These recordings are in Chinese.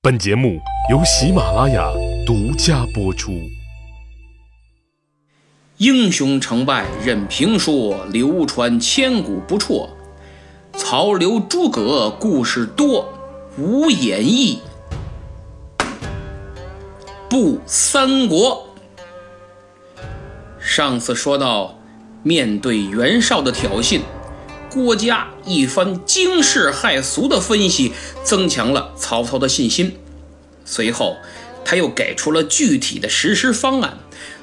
本节目由喜马拉雅独家播出。英雄成败任评说，流传千古不辍。曹刘诸葛故事多，无演义不三国。上次说到，面对袁绍的挑衅。郭嘉一番惊世骇俗的分析，增强了曹操的信心。随后，他又给出了具体的实施方案，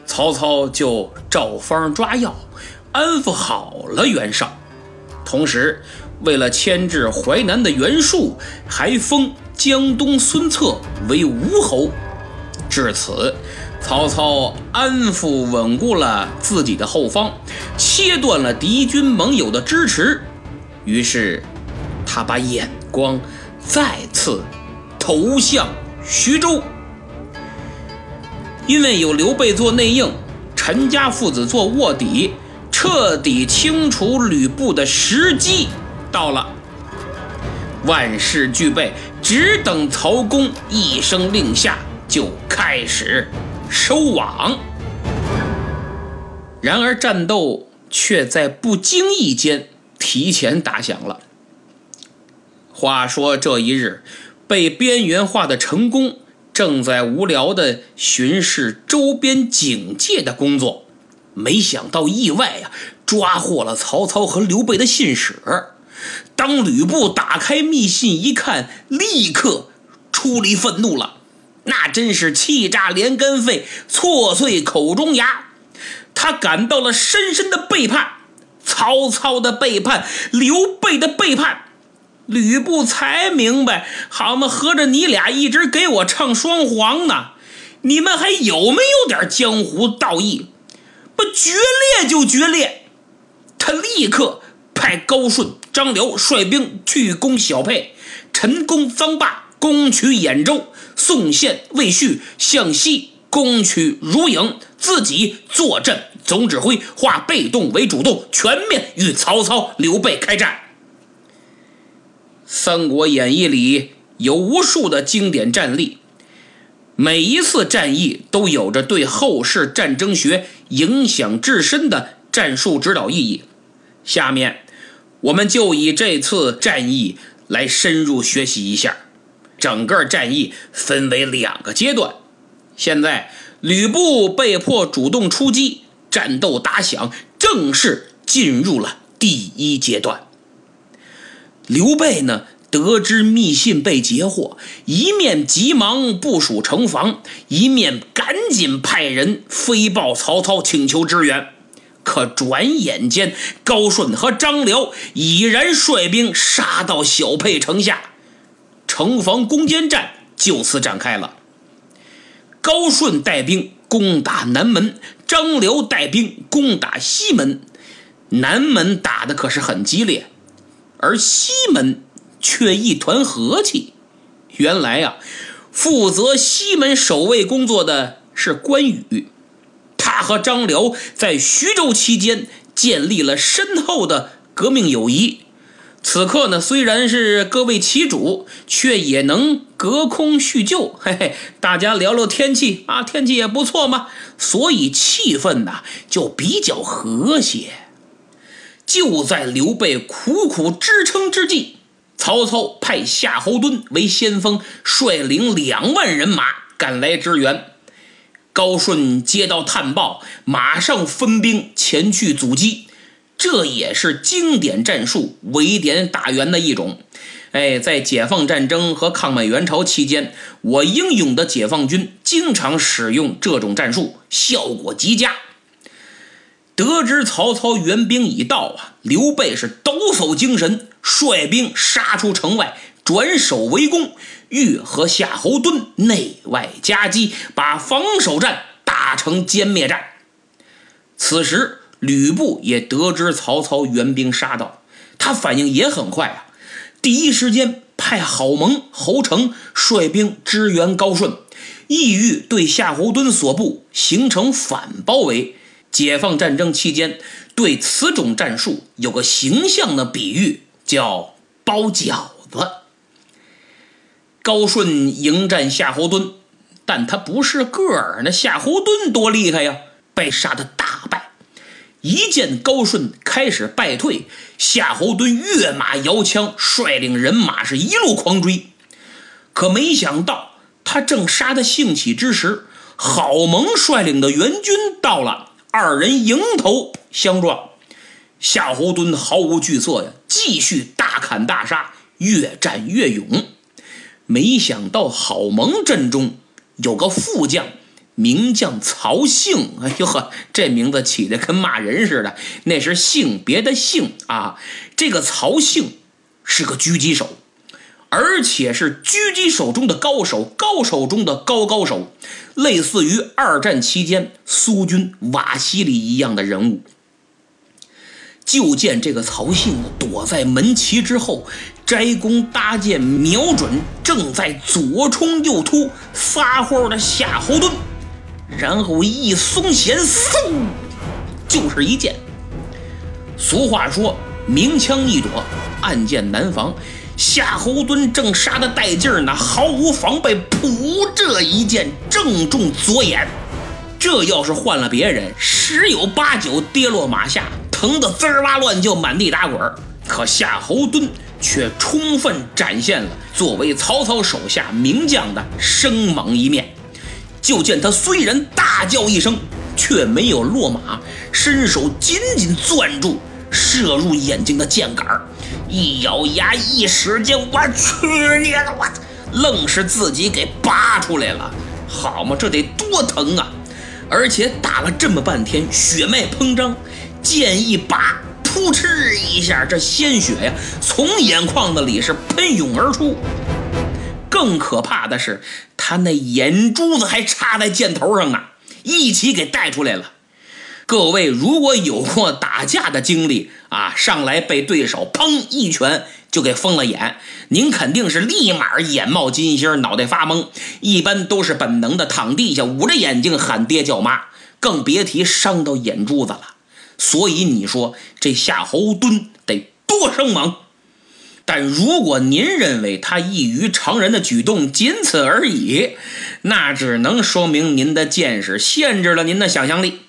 曹操就照方抓药，安抚好了袁绍。同时，为了牵制淮南的袁术，还封江东孙策为吴侯。至此，曹操安抚稳固了自己的后方，切断了敌军盟友的支持。于是，他把眼光再次投向徐州。因为有刘备做内应，陈家父子做卧底，彻底清除吕布的时机到了。万事俱备，只等曹公一声令下，就开始收网。然而，战斗却在不经意间。提前打响了。话说这一日，被边缘化的陈宫正在无聊的巡视周边警戒的工作，没想到意外呀，抓获了曹操和刘备的信使。当吕布打开密信一看，立刻出离愤怒了，那真是气炸连根肺，挫碎口中牙。他感到了深深的背叛。曹操的背叛，刘备的背叛，吕布才明白，好嘛，合着你俩一直给我唱双簧呢？你们还有没有点江湖道义？不决裂就决裂！他立刻派高顺、张辽率兵去攻小沛，陈宫、臧霸攻取兖州，宋宪、魏续向西攻取如影，自己坐镇。总指挥化被动为主动，全面与曹操、刘备开战。《三国演义》里有无数的经典战例，每一次战役都有着对后世战争学影响至深的战术指导意义。下面，我们就以这次战役来深入学习一下。整个战役分为两个阶段。现在，吕布被迫主动出击。战斗打响，正式进入了第一阶段。刘备呢，得知密信被截获，一面急忙部署城防，一面赶紧派人飞报曹操，请求支援。可转眼间，高顺和张辽已然率兵杀到小沛城下，城防攻坚战就此展开了。高顺带兵攻打南门。张辽带兵攻打西门，南门打的可是很激烈，而西门却一团和气。原来啊，负责西门守卫工作的是关羽，他和张辽在徐州期间建立了深厚的革命友谊。此刻呢，虽然是各为其主，却也能隔空叙旧，嘿嘿，大家聊聊天气啊，天气也不错嘛，所以气氛呐就比较和谐。就在刘备苦苦支撑之际，曹操派夏侯惇为先锋，率领两万人马赶来支援。高顺接到探报，马上分兵前去阻击。这也是经典战术“围点打援”的一种。哎，在解放战争和抗美援朝期间，我英勇的解放军经常使用这种战术，效果极佳。得知曹操援兵已到啊，刘备是抖擞精神，率兵杀出城外，转守为攻，欲和夏侯惇内外夹击，把防守战打成歼灭战。此时。吕布也得知曹操援兵杀到，他反应也很快啊，第一时间派郝萌、侯成率兵支援高顺，意欲对夏侯惇所部形成反包围。解放战争期间，对此种战术有个形象的比喻，叫包饺子。高顺迎战夏侯惇，但他不是个儿，那夏侯惇多厉害呀，被杀的大。一见高顺开始败退，夏侯惇跃马摇枪，率领人马是一路狂追。可没想到，他正杀得兴起之时，郝萌率领的援军到了，二人迎头相撞。夏侯惇毫无惧色呀，继续大砍大杀，越战越勇。没想到郝萌阵中有个副将，名将曹姓。哎呦呵，这名字起的跟骂人似的，那是性别的姓啊。这个曹姓是个狙击手，而且是狙击手中的高手，高手中的高高手，类似于二战期间苏军瓦西里一样的人物。就见这个曹姓躲在门旗之后，摘弓搭箭，瞄准正在左冲右突撒欢的夏侯惇，然后一松弦，嗖，就是一箭。俗话说：“明枪易躲，暗箭难防。”夏侯惇正杀得带劲儿呢，毫无防备，噗，这一箭正中左眼。这要是换了别人，十有八九跌落马下。疼得滋儿哇乱叫，满地打滚。可夏侯惇却充分展现了作为曹操手下名将的生猛一面。就见他虽然大叫一声，却没有落马，伸手紧紧攥住射入眼睛的箭杆一咬牙，一使劲，我去你的！我愣是自己给拔出来了。好嘛，这得多疼啊！而且打了这么半天，血脉膨胀。剑一拔，噗嗤一下，这鲜血呀，从眼眶子里是喷涌而出。更可怕的是，他那眼珠子还插在箭头上呢，一起给带出来了。各位如果有过打架的经历啊，上来被对手砰一拳就给封了眼，您肯定是立马眼冒金星，脑袋发懵，一般都是本能的躺地下捂着眼睛喊爹叫妈，更别提伤到眼珠子了。所以你说这夏侯惇得多生猛？但如果您认为他异于常人的举动仅此而已，那只能说明您的见识限制了您的想象力。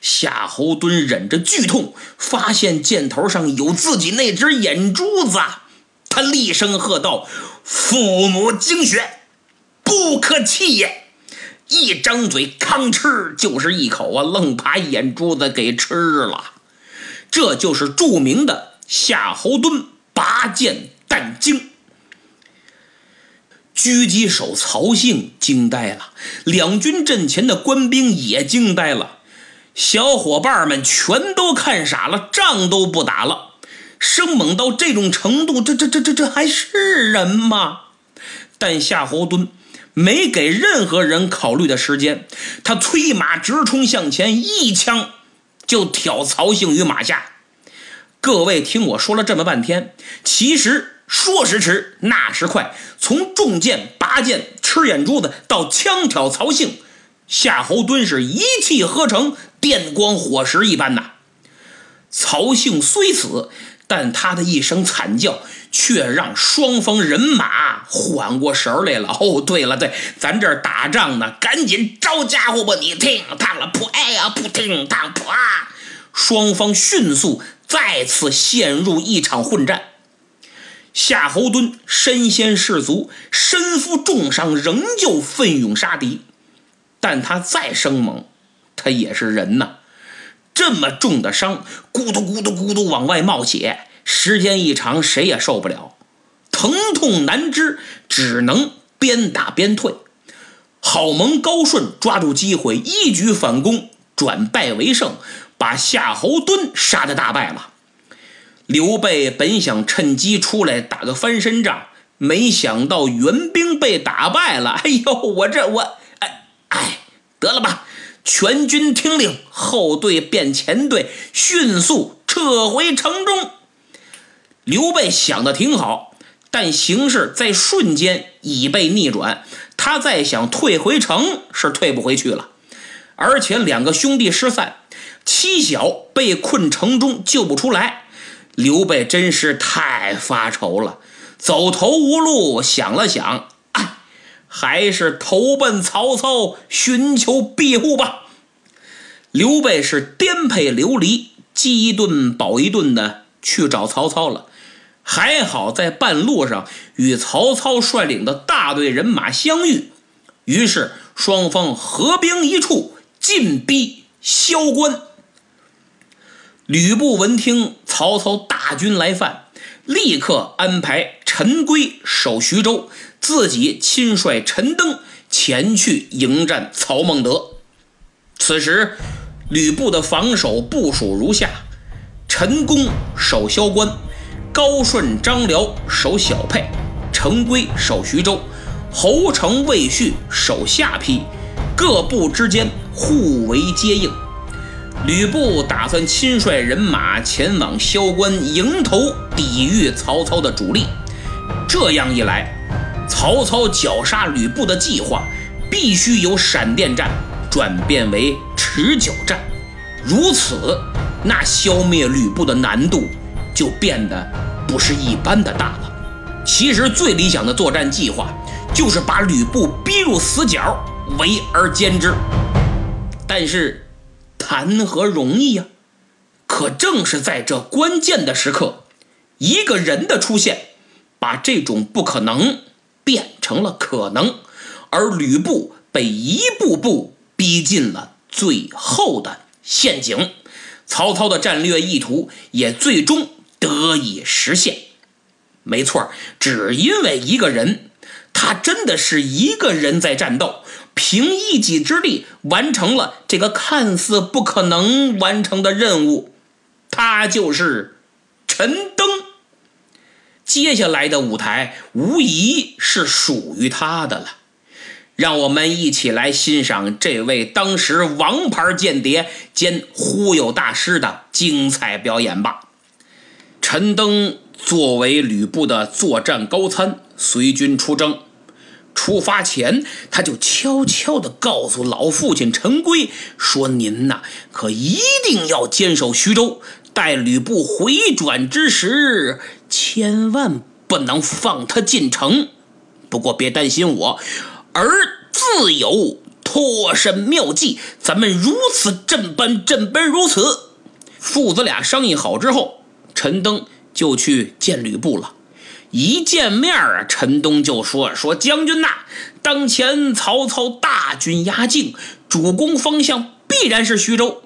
夏侯惇忍着剧痛，发现箭头上有自己那只眼珠子，他厉声喝道：“父母精血，不可弃也！”一张嘴，吭哧就是一口啊，愣把眼珠子给吃了。这就是著名的夏侯惇拔剑弹经。狙击手曹姓惊呆了，两军阵前的官兵也惊呆了，小伙伴们全都看傻了，仗都不打了。生猛到这种程度，这这这这这还是人吗？但夏侯惇。没给任何人考虑的时间，他催马直冲向前，一枪就挑曹姓于马下。各位听我说了这么半天，其实说时迟，那时快，从中箭、拔剑、吃眼珠子到枪挑曹姓，夏侯惇是一气呵成，电光火石一般呐。曹姓虽死。但他的一声惨叫，却让双方人马缓过神来了。哦，对了，对，咱这儿打仗呢，赶紧招家伙吧！你听，当了，噗，哎呀，不，听，当，噗啊！双方迅速再次陷入一场混战。夏侯惇身先士卒，身负重伤，仍旧奋勇杀敌。但他再生猛，他也是人呐。这么重的伤，咕嘟咕嘟咕嘟往外冒血，时间一长，谁也受不了，疼痛难支，只能边打边退。郝萌、高顺抓住机会，一举反攻，转败为胜，把夏侯惇杀得大败了。刘备本想趁机出来打个翻身仗，没想到援兵被打败了。哎呦，我这我哎哎，得了吧。全军听令，后队变前队，迅速撤回城中。刘备想的挺好，但形势在瞬间已被逆转，他再想退回城是退不回去了。而且两个兄弟失散，妻小被困城中救不出来，刘备真是太发愁了，走投无路，想了想。还是投奔曹操，寻求庇护吧。刘备是颠沛流离，饥一顿饱一顿的去找曹操了。还好在半路上与曹操率领的大队人马相遇，于是双方合兵一处，进逼萧关。吕布闻听曹操大军来犯，立刻安排陈规守徐州，自己亲率陈登前去迎战曹孟德。此时，吕布的防守部署如下：陈宫守萧关。高顺、张辽守小沛，陈规守徐州，侯成、魏续守下邳，各部之间互为接应。吕布打算亲率人马前往萧关迎头抵御曹操的主力。这样一来，曹操绞杀吕布的计划必须由闪电战转变为持久战。如此，那消灭吕布的难度就变得。不是一般的大了。其实最理想的作战计划，就是把吕布逼入死角，围而歼之。但是，谈何容易呀！可正是在这关键的时刻，一个人的出现，把这种不可能变成了可能，而吕布被一步步逼进了最后的陷阱。曹操的战略意图也最终。得以实现，没错只因为一个人，他真的是一个人在战斗，凭一己之力完成了这个看似不可能完成的任务，他就是陈登。接下来的舞台无疑是属于他的了，让我们一起来欣赏这位当时王牌间谍兼忽悠大师的精彩表演吧。陈登作为吕布的作战高参，随军出征。出发前，他就悄悄地告诉老父亲陈规说：“您呐，可一定要坚守徐州，待吕布回转之时，千万不能放他进城。不过别担心我，儿自有脱身妙计。咱们如此这般这般如此。”父子俩商议好之后。陈登就去见吕布了，一见面啊，陈东就说：“说将军呐，当前曹操大军压境，主攻方向必然是徐州。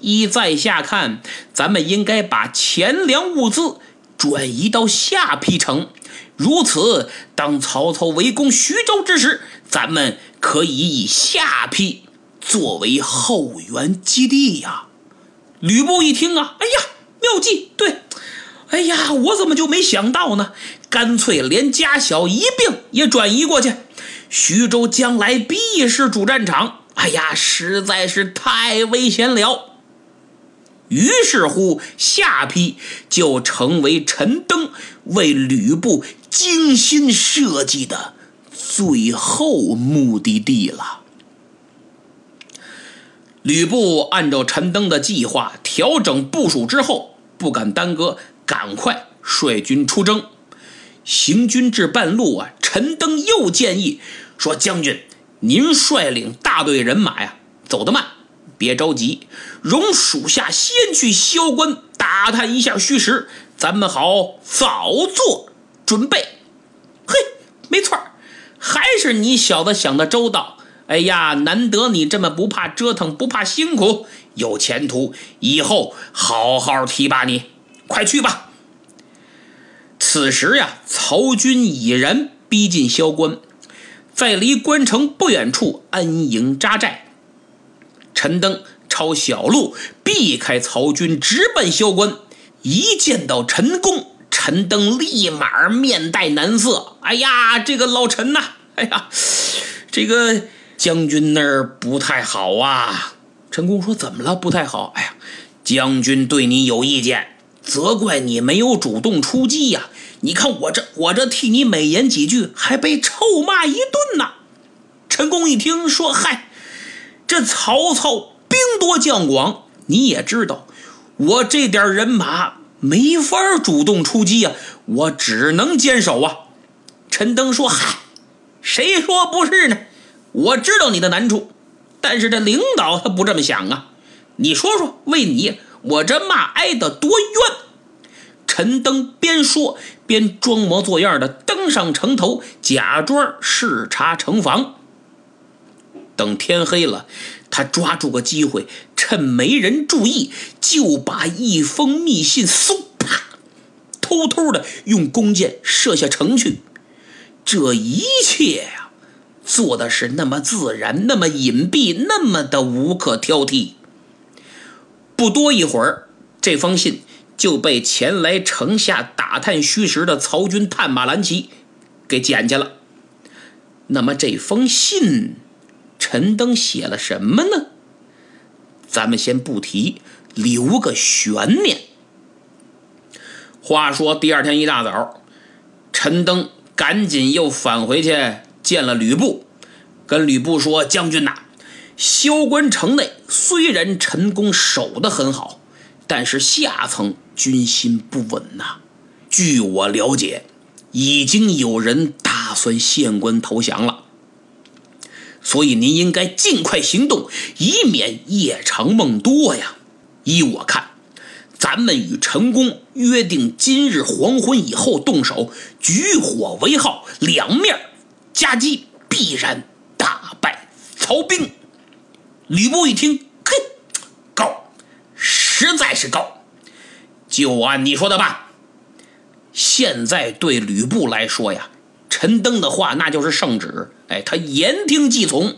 依在下看，咱们应该把钱粮物资转移到下邳城，如此，当曹操围攻徐州之时，咱们可以以下邳作为后援基地呀。”吕布一听啊，哎呀！妙计，对，哎呀，我怎么就没想到呢？干脆连家小一并也转移过去，徐州将来必是主战场。哎呀，实在是太危险了。于是乎，下邳就成为陈登为吕布精心设计的最后目的地了。吕布按照陈登的计划调整部署之后。不敢耽搁，赶快率军出征。行军至半路啊，陈登又建议说：“将军，您率领大队人马呀，走得慢，别着急，容属下先去萧关打探一下虚实，咱们好早做准备。”嘿，没错还是你小子想的周到。哎呀，难得你这么不怕折腾，不怕辛苦。有前途，以后好好提拔你。快去吧。此时呀，曹军已然逼近萧关，在离关城不远处安营扎寨。陈登抄小路避开曹军，直奔萧关。一见到陈宫，陈登立马面带难色。哎呀，这个老陈呐，哎呀，这个将军那儿不太好啊。陈宫说：“怎么了？不太好。哎呀，将军对你有意见，责怪你没有主动出击呀。你看我这，我这替你美言几句，还被臭骂一顿呢。”陈宫一听说：“嗨，这曹操兵多将广，你也知道，我这点人马没法主动出击呀，我只能坚守啊。”陈登说：“嗨，谁说不是呢？我知道你的难处，但是这领导他不这么想啊。你说说，为你我这骂挨得多冤？陈登边说边装模作样的登上城头，假装视察城防。等天黑了，他抓住个机会，趁没人注意，就把一封密信嗖啪，偷偷的用弓箭射下城去。这一切呀，做的是那么自然，那么隐蔽，那么的无可挑剔。不多一会儿，这封信。就被前来城下打探虚实的曹军探马兰奇给捡去了。那么这封信，陈登写了什么呢？咱们先不提，留个悬念。话说第二天一大早，陈登赶紧又返回去见了吕布，跟吕布说：“将军呐，萧关城内虽然陈宫守得很好。”但是下层军心不稳呐，据我了解，已经有人打算献官投降了。所以您应该尽快行动，以免夜长梦多呀。依我看，咱们与陈宫约定，今日黄昏以后动手，举火为号，两面夹击，必然大败曹兵。吕布一听高。实在是高，就按你说的办。现在对吕布来说呀，陈登的话那就是圣旨，哎，他言听计从，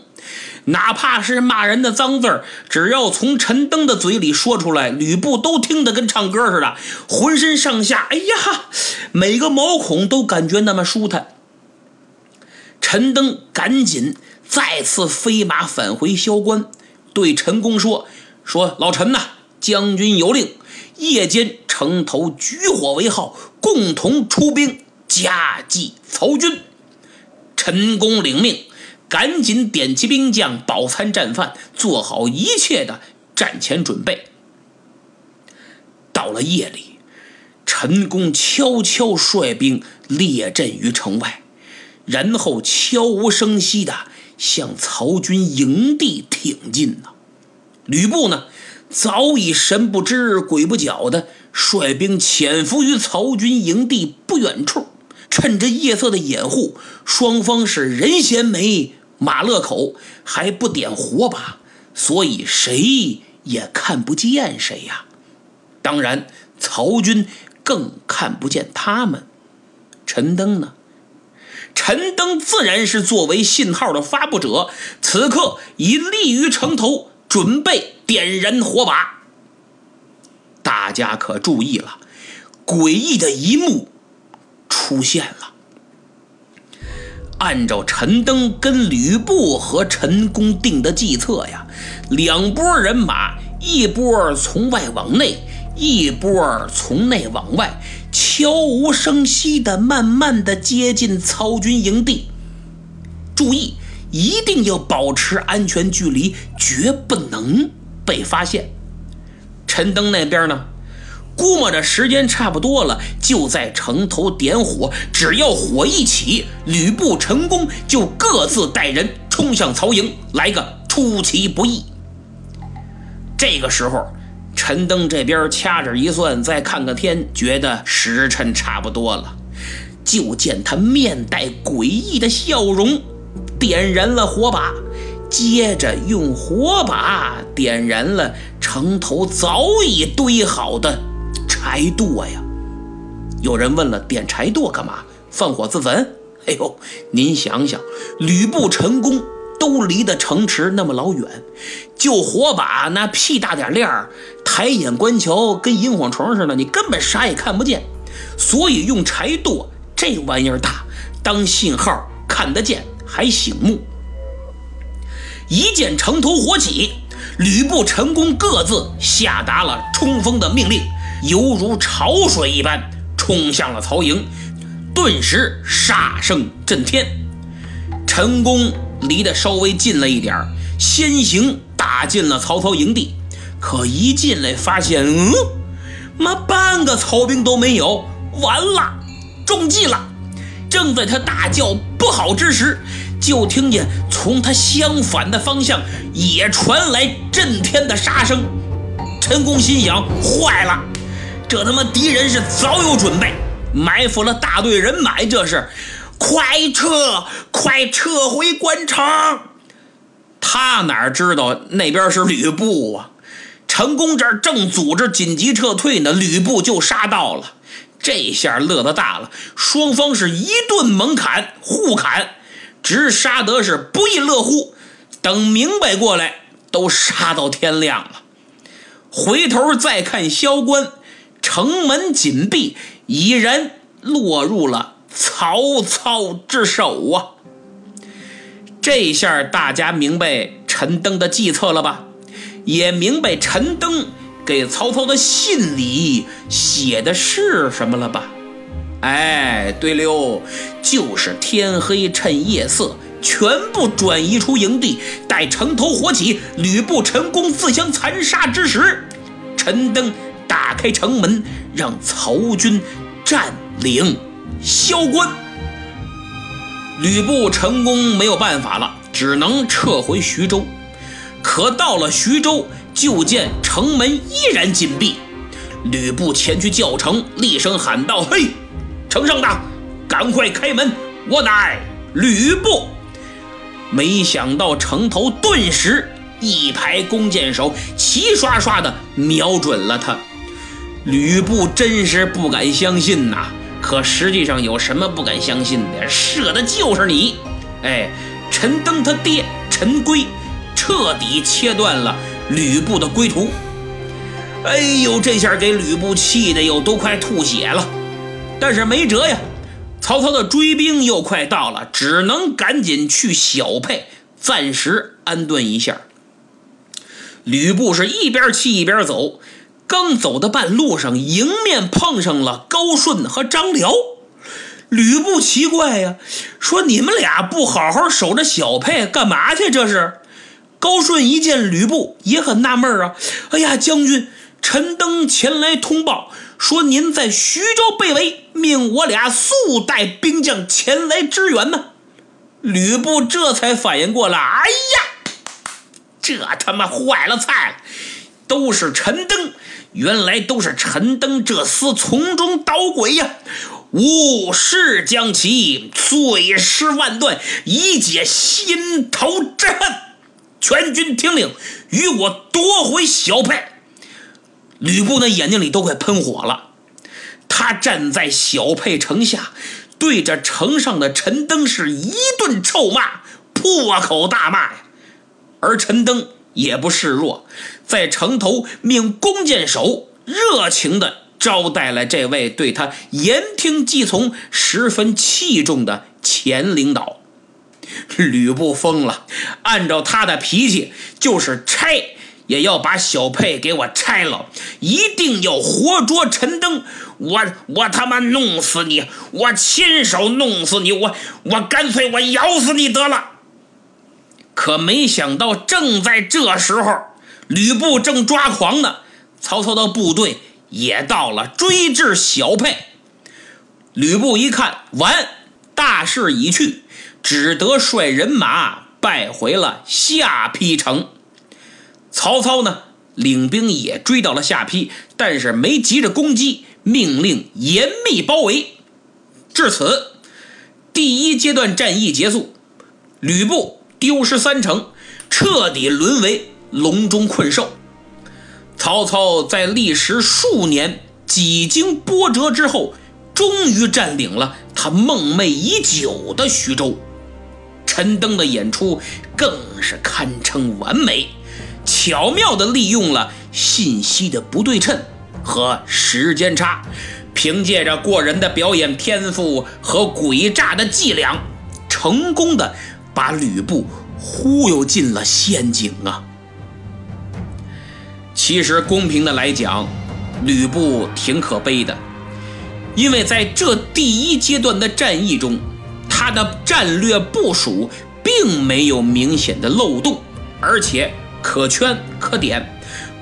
哪怕是骂人的脏字儿，只要从陈登的嘴里说出来，吕布都听得跟唱歌似的，浑身上下，哎呀，每个毛孔都感觉那么舒坦。陈登赶紧再次飞马返回萧关，对陈宫说：“说老陈呐。”将军有令，夜间城头举火为号，共同出兵夹击曹军。陈宫领命，赶紧点齐兵将，饱餐战饭，做好一切的战前准备。到了夜里，陈宫悄悄率兵列阵于城外，然后悄无声息的向曹军营地挺进呢。吕布呢？早已神不知鬼不觉的率兵潜伏于曹军营地不远处，趁着夜色的掩护，双方是人衔枚，马勒口，还不点火把，所以谁也看不见谁呀。当然，曹军更看不见他们。陈登呢？陈登自然是作为信号的发布者，此刻已立于城头。准备点燃火把，大家可注意了，诡异的一幕出现了。按照陈登跟吕布和陈宫定的计策呀，两拨人马，一波从外往内，一波从内往外，悄无声息的、慢慢的接近曹军营地。注意。一定要保持安全距离，绝不能被发现。陈登那边呢，估摸着时间差不多了，就在城头点火。只要火一起，吕布、陈宫就各自带人冲向曹营，来个出其不意。这个时候，陈登这边掐指一算，再看看天，觉得时辰差不多了。就见他面带诡异的笑容。点燃了火把，接着用火把点燃了城头早已堆好的柴垛呀。有人问了：点柴垛干嘛？放火自焚？哎呦，您想想，吕布、成功都离得城池那么老远，就火把那屁大点亮儿，抬眼观瞧跟萤火虫似的，你根本啥也看不见。所以用柴垛这玩意儿大，当信号看得见。还醒目。一见城头火起，吕布、陈宫各自下达了冲锋的命令，犹如潮水一般冲向了曹营，顿时杀声震天。陈宫离得稍微近了一点先行打进了曹操营地，可一进来发现，嗯，妈半个曹兵都没有，完了，中计了。正在他大叫不好之时，就听见从他相反的方向也传来震天的杀声。陈宫心想：坏了，这他妈敌人是早有准备，埋伏了大队人马，这是，快撤，快撤回关城！他哪知道那边是吕布啊？陈宫这儿正组织紧急撤退呢，吕布就杀到了。这下乐得大了，双方是一顿猛砍，互砍，直杀得是不亦乐乎。等明白过来，都杀到天亮了。回头再看萧关，城门紧闭，已然落入了曹操之手啊！这下大家明白陈登的计策了吧？也明白陈登给曹操的信里写的是什么了吧？哎，对溜，就是天黑趁夜色，全部转移出营地，待城头火起，吕布、陈宫自相残杀之时，陈登打开城门，让曹军占领萧关。吕布、成功没有办法了，只能撤回徐州。可到了徐州，就见城门依然紧闭。吕布前去叫城，厉声喊道：“嘿，城上的，赶快开门！我乃吕布。”没想到城头顿时一排弓箭手齐刷刷的瞄准了他。吕布真是不敢相信呐！可实际上有什么不敢相信的？射的就是你！哎，陈登他爹陈规。彻底切断了吕布的归途。哎呦，这下给吕布气的又都快吐血了。但是没辙呀，曹操的追兵又快到了，只能赶紧去小沛暂时安顿一下。吕布是一边气一边走，刚走到半路上，迎面碰上了高顺和张辽。吕布奇怪呀，说：“你们俩不好好守着小沛，干嘛去？这是？”高顺一见吕布也很纳闷啊！哎呀，将军，陈登前来通报说您在徐州被围，命我俩速带兵将前来支援呢。吕布这才反应过来，哎呀，这他妈坏了菜了！都是陈登，原来都是陈登这厮从中捣鬼呀！吾誓将其碎尸万段，以解心头之恨。全军听令，与我夺回小沛。吕布那眼睛里都快喷火了，他站在小沛城下，对着城上的陈登是一顿臭骂，破口大骂呀。而陈登也不示弱，在城头命弓箭手热情地招待了这位对他言听计从、十分器重的前领导。吕布疯了，按照他的脾气，就是拆也要把小沛给我拆了，一定要活捉陈登。我我他妈弄死你，我亲手弄死你，我我干脆我咬死你得了。可没想到，正在这时候，吕布正抓狂呢，曹操的部队也到了，追至小沛。吕布一看，完，大势已去。只得率人马败回了下邳城。曹操呢，领兵也追到了下邳，但是没急着攻击，命令严密包围。至此，第一阶段战役结束，吕布丢失三城，彻底沦为笼中困兽。曹操在历时数年、几经波折之后，终于占领了他梦寐已久的徐州。陈登的演出更是堪称完美，巧妙地利用了信息的不对称和时间差，凭借着过人的表演天赋和诡诈的伎俩，成功的把吕布忽悠进了陷阱啊！其实公平的来讲，吕布挺可悲的，因为在这第一阶段的战役中。他的战略部署并没有明显的漏洞，而且可圈可点。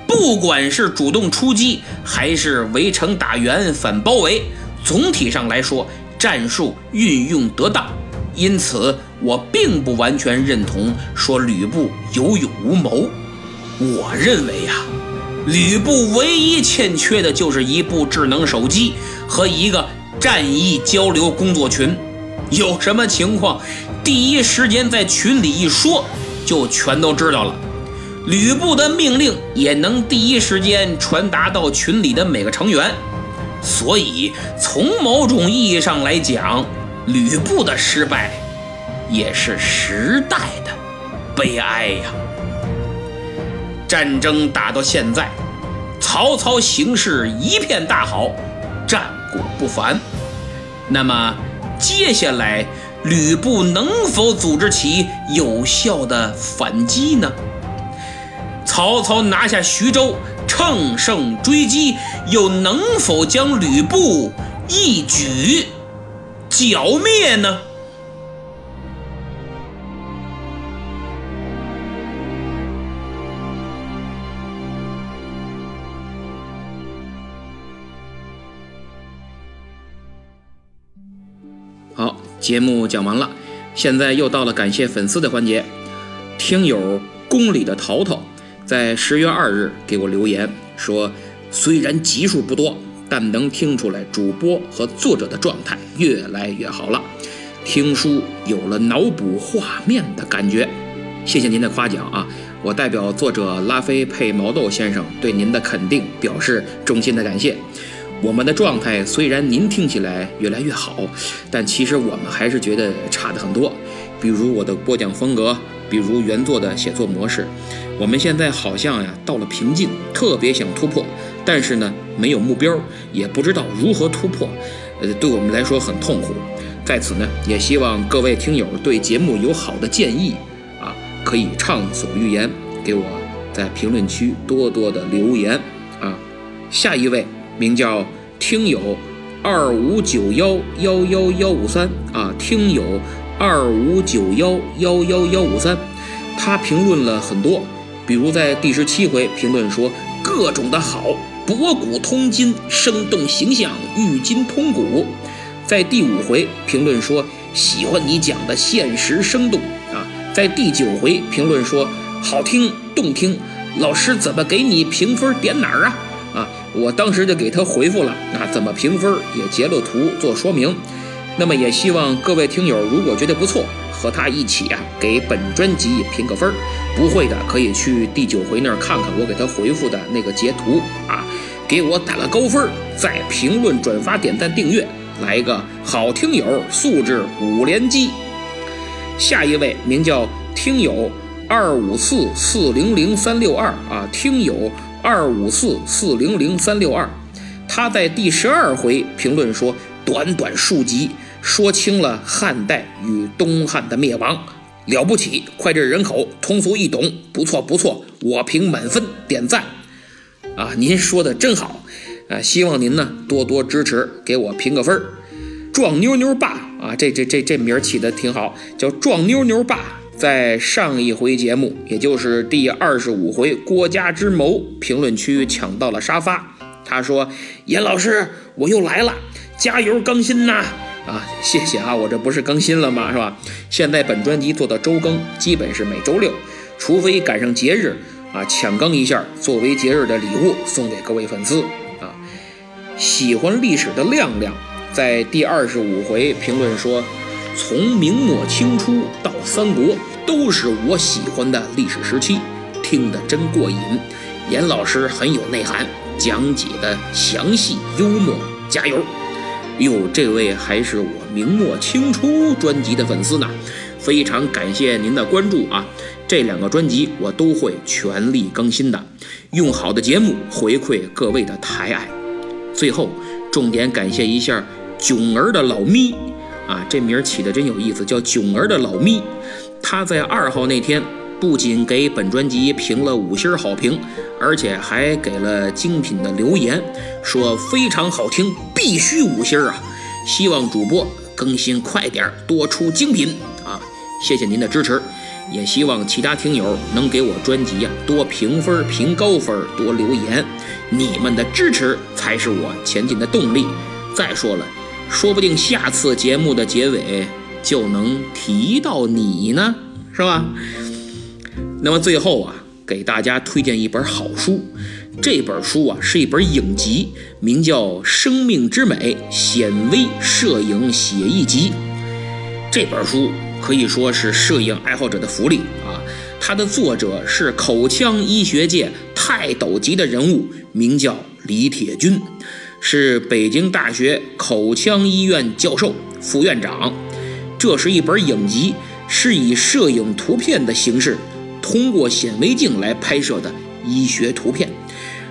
不管是主动出击，还是围城打援、反包围，总体上来说，战术运用得当，因此我并不完全认同说吕布有勇无谋。我认为呀，吕布唯一欠缺的就是一部智能手机和一个战役交流工作群。有什么情况，第一时间在群里一说，就全都知道了。吕布的命令也能第一时间传达到群里的每个成员，所以从某种意义上来讲，吕布的失败也是时代的悲哀呀。战争打到现在，曹操形势一片大好，战果不凡。那么接下来，吕布能否组织起有效的反击呢？曹操拿下徐州，乘胜追击，又能否将吕布一举剿灭呢？好，节目讲完了，现在又到了感谢粉丝的环节。听友宫里的淘淘。在十月二日给我留言说，虽然集数不多，但能听出来主播和作者的状态越来越好了，听书有了脑补画面的感觉。谢谢您的夸奖啊！我代表作者拉菲配毛豆先生对您的肯定表示衷心的感谢。我们的状态虽然您听起来越来越好，但其实我们还是觉得差的很多。比如我的播讲风格，比如原作的写作模式。我们现在好像呀到了瓶颈，特别想突破，但是呢没有目标，也不知道如何突破，呃，对我们来说很痛苦。在此呢，也希望各位听友对节目有好的建议啊，可以畅所欲言，给我在评论区多多的留言啊。下一位名叫听友二五九幺幺幺幺五三啊，听友二五九幺幺幺幺五三，他评论了很多。比如在第十七回评论说各种的好，博古通今，生动形象，寓今通古。在第五回评论说喜欢你讲的现实生动啊。在第九回评论说好听动听，老师怎么给你评分点哪儿啊？啊，我当时就给他回复了啊，怎么评分也截了图做说明。那么也希望各位听友如果觉得不错。和他一起啊，给本专辑评个分儿。不会的，可以去第九回那儿看看我给他回复的那个截图啊，给我打个高分，再评论、转发、点赞、订阅，来一个好听友素质五连击。下一位名叫听友二五四四零零三六二啊，听友二五四四零零三六二，他在第十二回评论说，短短数集。说清了汉代与东汉的灭亡，了不起！脍炙人口，通俗易懂，不错不错，我评满分，点赞。啊，您说的真好，啊，希望您呢多多支持，给我评个分儿。壮妞妞爸啊，这这这这名儿起的挺好，叫壮妞妞爸。在上一回节目，也就是第二十五回郭家之谋评论区抢到了沙发，他说：“严老师，我又来了，加油更新呐！”，啊谢谢啊！我这不是更新了吗？是吧？现在本专辑做到周更，基本是每周六，除非赶上节日啊，抢更一下，作为节日的礼物送给各位粉丝啊。喜欢历史的亮亮在第二十五回评论说：“从明末清初到三国，都是我喜欢的历史时期，听得真过瘾。严老师很有内涵，讲解的详细幽默，加油！”哟，这位还是我明末清初专辑的粉丝呢，非常感谢您的关注啊！这两个专辑我都会全力更新的，用好的节目回馈各位的抬爱。最后，重点感谢一下囧儿的老咪啊，这名起的真有意思，叫囧儿的老咪，他在二号那天。不仅给本专辑评了五星好评，而且还给了精品的留言，说非常好听，必须五星啊！希望主播更新快点，多出精品啊！谢谢您的支持，也希望其他听友能给我专辑呀多评分、评高分、多留言，你们的支持才是我前进的动力。再说了，说不定下次节目的结尾就能提到你呢，是吧？那么最后啊，给大家推荐一本好书，这本书啊是一本影集，名叫《生命之美：显微摄影写意集》。这本书可以说是摄影爱好者的福利啊！它的作者是口腔医学界泰斗级的人物，名叫李铁军，是北京大学口腔医院教授、副院长。这是一本影集，是以摄影图片的形式，通过显微镜来拍摄的医学图片，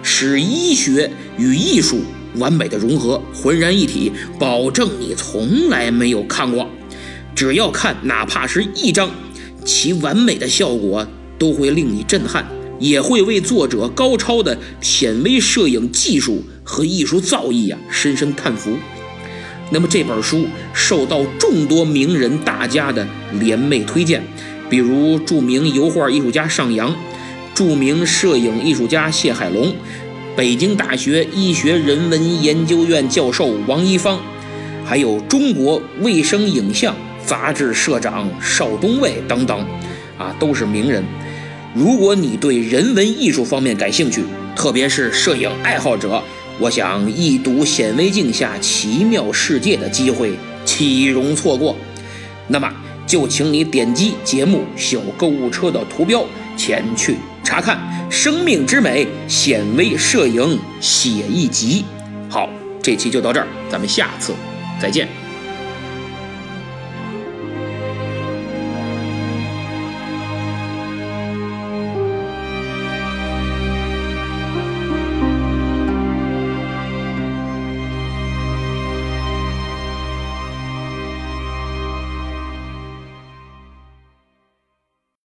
使医学与艺术完美的融合，浑然一体，保证你从来没有看过。只要看哪怕是一张，其完美的效果都会令你震撼，也会为作者高超的显微摄影技术和艺术造诣啊深深叹服。那么这本书受到众多名人大家的联袂推荐，比如著名油画艺术家尚阳，著名摄影艺术家谢海龙，北京大学医学人文研究院教授王一芳，还有中国卫生影像。杂志社长邵东卫等等，啊，都是名人。如果你对人文艺术方面感兴趣，特别是摄影爱好者，我想一睹显微镜下奇妙世界的机会岂容错过？那么就请你点击节目小购物车的图标前去查看《生命之美：显微摄影写一集》。好，这期就到这儿，咱们下次再见。